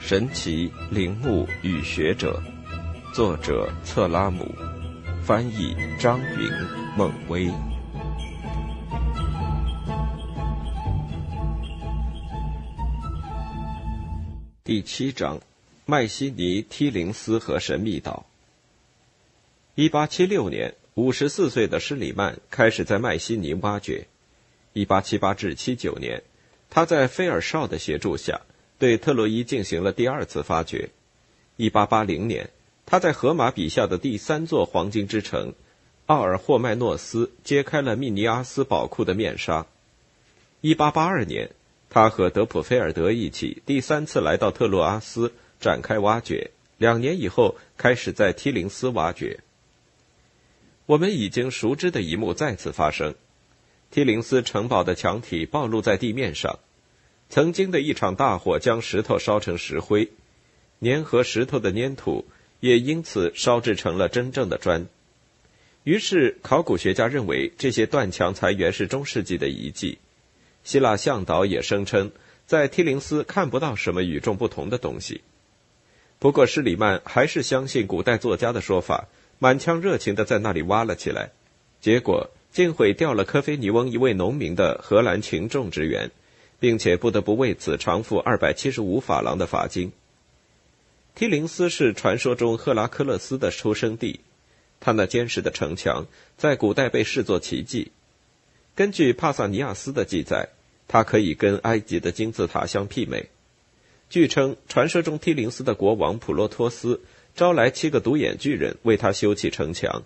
神奇陵墓与学者，作者策拉姆，翻译张云、孟威。第七章：麦西尼梯灵斯和神秘岛。一八七六年，五十四岁的施里曼开始在麦西尼挖掘。一八七八至七九年，他在菲尔绍的协助下。对特洛伊进行了第二次发掘。1880年，他在荷马笔下的第三座黄金之城——奥尔霍麦诺斯揭开了密尼阿斯宝库的面纱。1882年，他和德普菲尔德一起第三次来到特洛阿斯展开挖掘。两年以后，开始在梯林斯挖掘。我们已经熟知的一幕再次发生：梯林斯城堡的墙体暴露在地面上。曾经的一场大火将石头烧成石灰，粘合石头的粘土也因此烧制成了真正的砖。于是，考古学家认为这些断墙才原是中世纪的遗迹。希腊向导也声称，在梯林斯看不到什么与众不同的东西。不过，施里曼还是相信古代作家的说法，满腔热情地在那里挖了起来，结果竟毁掉了科菲尼翁一位农民的荷兰群种植园。并且不得不为此偿付二百七十五法郎的罚金。梯林斯是传说中赫拉克勒斯的出生地，他那坚实的城墙在古代被视作奇迹。根据帕萨尼亚斯的记载，它可以跟埃及的金字塔相媲美。据称，传说中梯林斯的国王普洛托斯招来七个独眼巨人为他修砌城墙，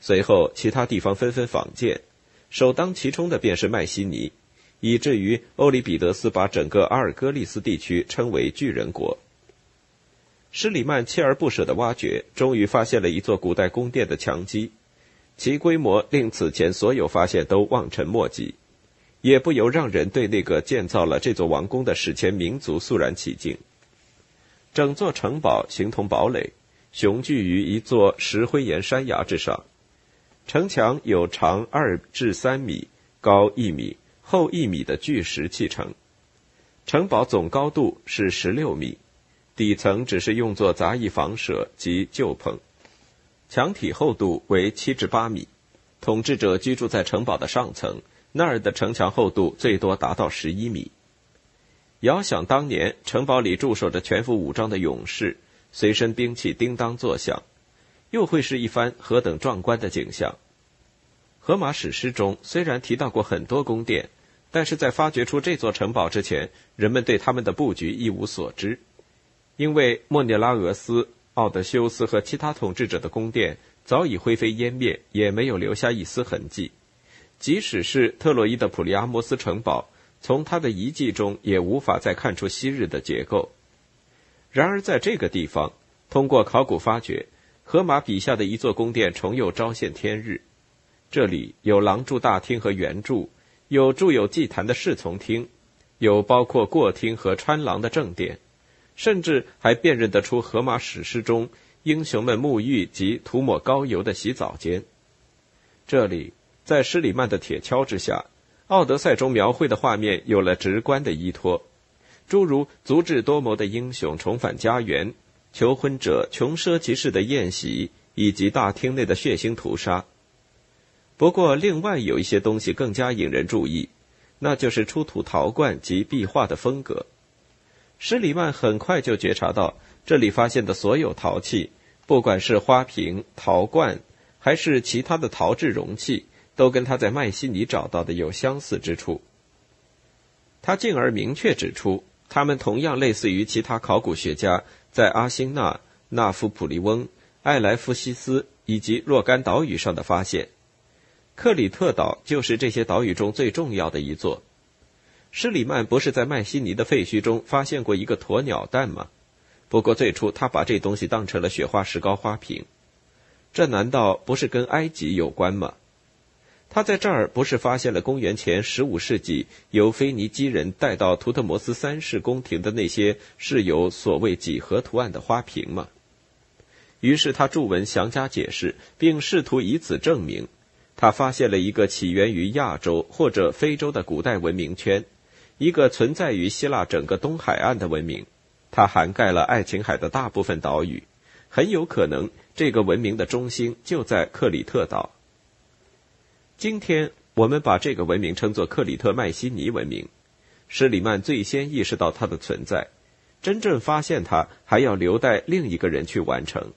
随后其他地方纷纷仿建，首当其冲的便是麦西尼。以至于欧里比得斯把整个阿尔戈利斯地区称为巨人国。施里曼锲而不舍的挖掘，终于发现了一座古代宫殿的墙基，其规模令此前所有发现都望尘莫及，也不由让人对那个建造了这座王宫的史前民族肃然起敬。整座城堡形同堡垒，雄踞于一座石灰岩山崖之上，城墙有长二至三米，高一米。厚一米的巨石砌成，城堡总高度是十六米，底层只是用作杂役房舍及旧棚，墙体厚度为七至八米。统治者居住在城堡的上层，那儿的城墙厚度最多达到十一米。遥想当年，城堡里驻守着全副武装的勇士，随身兵器叮当作响，又会是一番何等壮观的景象！荷马史诗中虽然提到过很多宫殿。但是在发掘出这座城堡之前，人们对他们的布局一无所知，因为莫涅拉俄斯、奥德修斯和其他统治者的宫殿早已灰飞烟灭，也没有留下一丝痕迹。即使是特洛伊的普利阿摩斯城堡，从它的遗迹中也无法再看出昔日的结构。然而，在这个地方，通过考古发掘，荷马笔下的一座宫殿重又昭现天日。这里有廊柱大厅和圆柱。有筑有祭坛的侍从厅，有包括过厅和穿廊的正殿，甚至还辨认得出荷马史诗中英雄们沐浴及涂抹膏油的洗澡间。这里，在施里曼的铁锹之下，《奥德赛》中描绘的画面有了直观的依托，诸如足智多谋的英雄重返家园、求婚者穷奢极侈的宴席，以及大厅内的血腥屠杀。不过，另外有一些东西更加引人注意，那就是出土陶罐及壁画的风格。施里曼很快就觉察到，这里发现的所有陶器，不管是花瓶、陶罐，还是其他的陶制容器，都跟他在麦西尼找到的有相似之处。他进而明确指出，他们同样类似于其他考古学家在阿辛纳、纳夫普利翁、艾莱夫西斯以及若干岛屿上的发现。克里特岛就是这些岛屿中最重要的一座。施里曼不是在麦西尼的废墟中发现过一个鸵鸟蛋吗？不过最初他把这东西当成了雪花石膏花瓶。这难道不是跟埃及有关吗？他在这儿不是发现了公元前十五世纪由腓尼基人带到图特摩斯三世宫廷的那些是有所谓几何图案的花瓶吗？于是他著文详加解释，并试图以此证明，他发现了一个起源于亚洲或者非洲的古代文明圈，一个存在于希腊整个东海岸的文明，它涵盖了爱琴海的大部分岛屿，很有可能这个文明的中心就在克里特岛。今天我们把这个文明称作克里特迈锡尼文明。施里曼最先意识到它的存在，真正发现它还要留待另一个人去完成。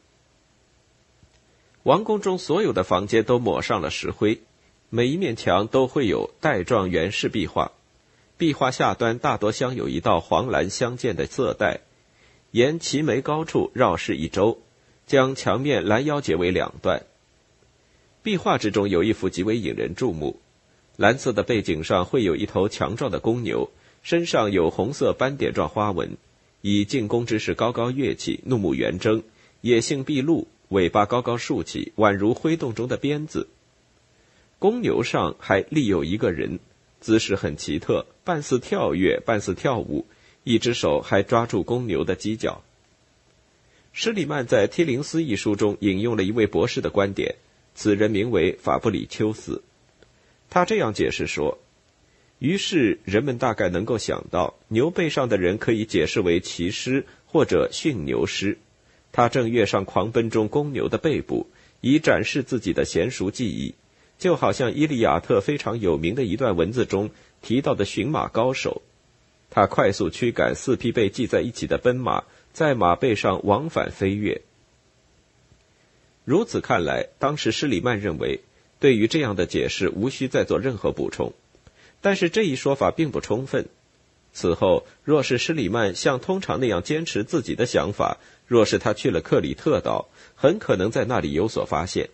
王宫中所有的房间都抹上了石灰，每一面墙都会有带状圆式壁画，壁画下端大多镶有一道黄蓝相间的色带，沿齐眉高处绕饰一周，将墙面拦腰截为两段。壁画之中有一幅极为引人注目，蓝色的背景上会有一头强壮的公牛。身上有红色斑点状花纹，以进攻之势高高跃起，怒目圆睁，野性毕露，尾巴高高竖起，宛如挥动中的鞭子。公牛上还立有一个人，姿势很奇特，半似跳跃，半似跳舞，一只手还抓住公牛的犄角。施里曼在《提林斯》一书中引用了一位博士的观点，此人名为法布里丘斯，他这样解释说。于是人们大概能够想到，牛背上的人可以解释为骑师或者驯牛师，他正跃上狂奔中公牛的背部，以展示自己的娴熟技艺，就好像《伊利亚特》非常有名的一段文字中提到的驯马高手。他快速驱赶四匹被系在一起的奔马，在马背上往返飞跃。如此看来，当时施里曼认为，对于这样的解释无需再做任何补充。但是这一说法并不充分。此后，若是施里曼像通常那样坚持自己的想法，若是他去了克里特岛，很可能在那里有所发现。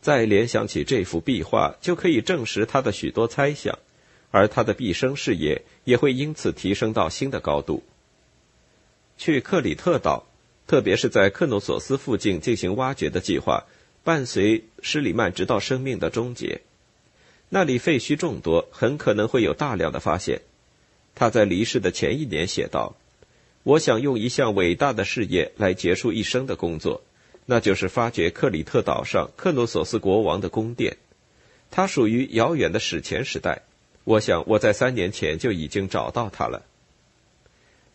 再联想起这幅壁画，就可以证实他的许多猜想，而他的毕生事业也会因此提升到新的高度。去克里特岛，特别是在克诺索斯附近进行挖掘的计划，伴随施里曼直到生命的终结。那里废墟众多，很可能会有大量的发现。他在离世的前一年写道：“我想用一项伟大的事业来结束一生的工作，那就是发掘克里特岛上克诺索斯国王的宫殿。它属于遥远的史前时代。我想我在三年前就已经找到它了。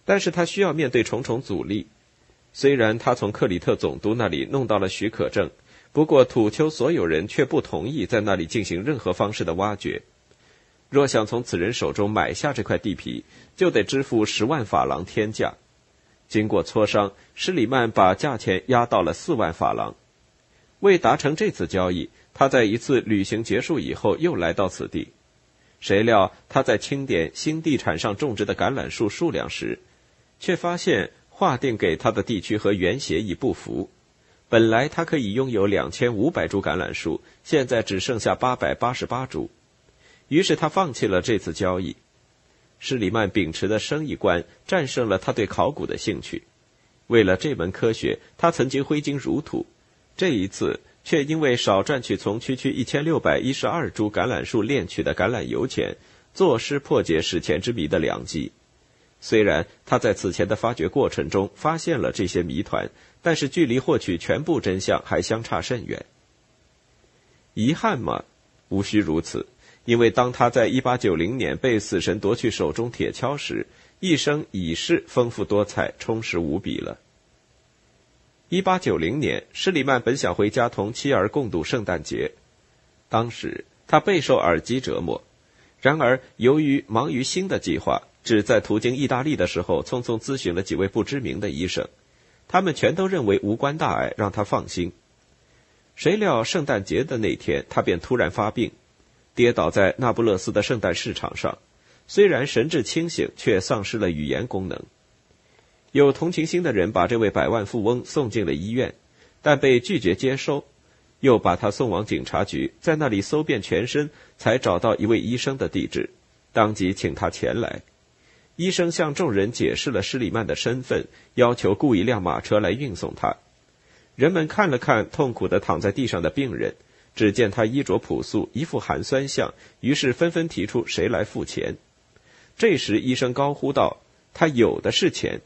但是他需要面对重重阻力。虽然他从克里特总督那里弄到了许可证。”不过，土丘所有人却不同意在那里进行任何方式的挖掘。若想从此人手中买下这块地皮，就得支付十万法郎天价。经过磋商，施里曼把价钱压到了四万法郎。为达成这次交易，他在一次旅行结束以后又来到此地。谁料他在清点新地产上种植的橄榄树数量时，却发现划定给他的地区和原协议不符。本来他可以拥有两千五百株橄榄树，现在只剩下八百八十八株，于是他放弃了这次交易。施里曼秉持的生意观战胜了他对考古的兴趣。为了这门科学，他曾经挥金如土，这一次却因为少赚取从区区一千六百一十二株橄榄树炼取的橄榄油钱，坐失破解史前之谜的良机。虽然他在此前的发掘过程中发现了这些谜团。但是距离获取全部真相还相差甚远。遗憾吗？无需如此，因为当他在1890年被死神夺去手中铁锹时，一生已是丰富多彩、充实无比了。1890年，施里曼本想回家同妻儿共度圣诞节，当时他备受耳机折磨。然而，由于忙于新的计划，只在途经意大利的时候匆匆咨询了几位不知名的医生。他们全都认为无关大碍，让他放心。谁料圣诞节的那天，他便突然发病，跌倒在那不勒斯的圣诞市场上。虽然神志清醒，却丧失了语言功能。有同情心的人把这位百万富翁送进了医院，但被拒绝接收，又把他送往警察局，在那里搜遍全身，才找到一位医生的地址，当即请他前来。医生向众人解释了施里曼的身份，要求雇一辆马车来运送他。人们看了看痛苦的躺在地上的病人，只见他衣着朴素，一副寒酸相，于是纷纷提出谁来付钱。这时，医生高呼道：“他有的是钱。”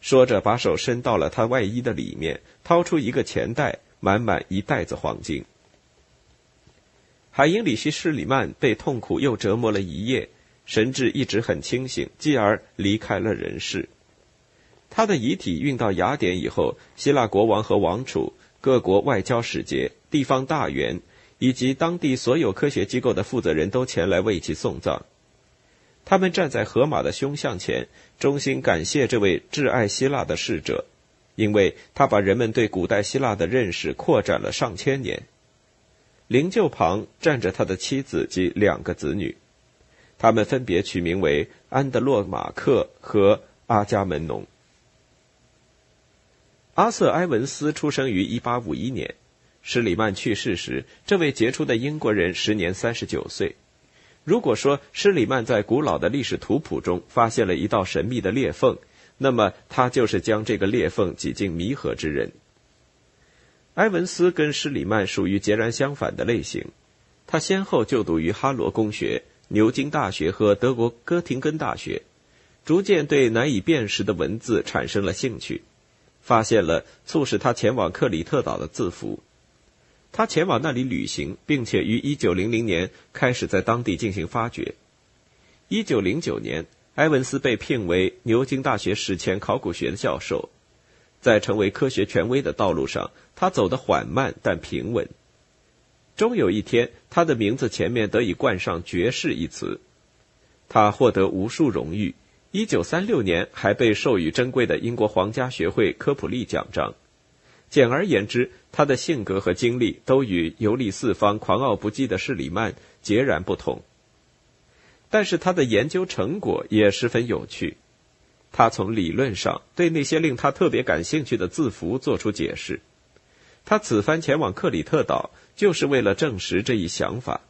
说着把手伸到了他外衣的里面，掏出一个钱袋，满满一袋子黄金。海因里希·施里曼被痛苦又折磨了一夜，神志一直很清醒，继而离开了人世。他的遗体运到雅典以后，希腊国王和王储、各国外交使节、地方大员以及当地所有科学机构的负责人都前来为其送葬。他们站在荷马的胸像前，衷心感谢这位挚爱希腊的逝者，因为他把人们对古代希腊的认识扩展了上千年。灵柩旁站着他的妻子及两个子女，他们分别取名为安德洛马克和阿伽门农。阿瑟·埃文斯出生于1851年，施里曼去世时，这位杰出的英国人时年39岁。如果说施里曼在古老的历史图谱中发现了一道神秘的裂缝，那么他就是将这个裂缝挤进弥合之人。埃文斯跟施里曼属于截然相反的类型，他先后就读于哈罗公学、牛津大学和德国哥廷根大学，逐渐对难以辨识的文字产生了兴趣，发现了促使他前往克里特岛的字符。他前往那里旅行，并且于1900年开始在当地进行发掘。1909年，埃文斯被聘为牛津大学史前考古学的教授。在成为科学权威的道路上，他走得缓慢但平稳。终有一天，他的名字前面得以冠上“爵士”一词。他获得无数荣誉。1936年，还被授予珍贵的英国皇家学会科普利奖章。简而言之，他的性格和经历都与游历四方、狂傲不羁的施里曼截然不同。但是，他的研究成果也十分有趣。他从理论上对那些令他特别感兴趣的字符做出解释。他此番前往克里特岛，就是为了证实这一想法。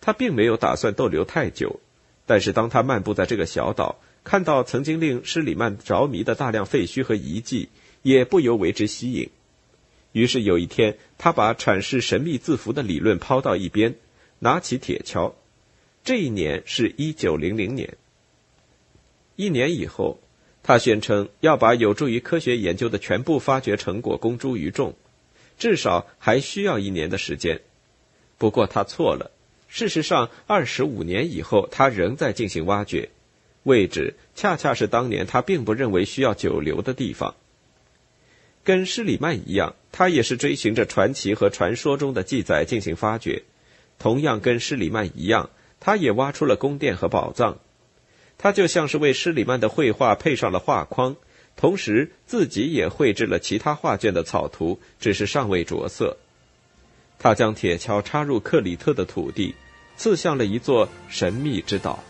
他并没有打算逗留太久，但是当他漫步在这个小岛，看到曾经令施里曼着迷的大量废墟和遗迹，也不由为之吸引。于是有一天，他把阐释神秘字符的理论抛到一边，拿起铁锹。这一年是一九零零年。一年以后，他宣称要把有助于科学研究的全部发掘成果公诸于众，至少还需要一年的时间。不过他错了，事实上，二十五年以后，他仍在进行挖掘，位置恰恰是当年他并不认为需要久留的地方。跟施里曼一样，他也是追寻着传奇和传说中的记载进行发掘。同样跟施里曼一样，他也挖出了宫殿和宝藏。他就像是为施里曼的绘画配上了画框，同时自己也绘制了其他画卷的草图，只是尚未着色。他将铁锹插入克里特的土地，刺向了一座神秘之岛。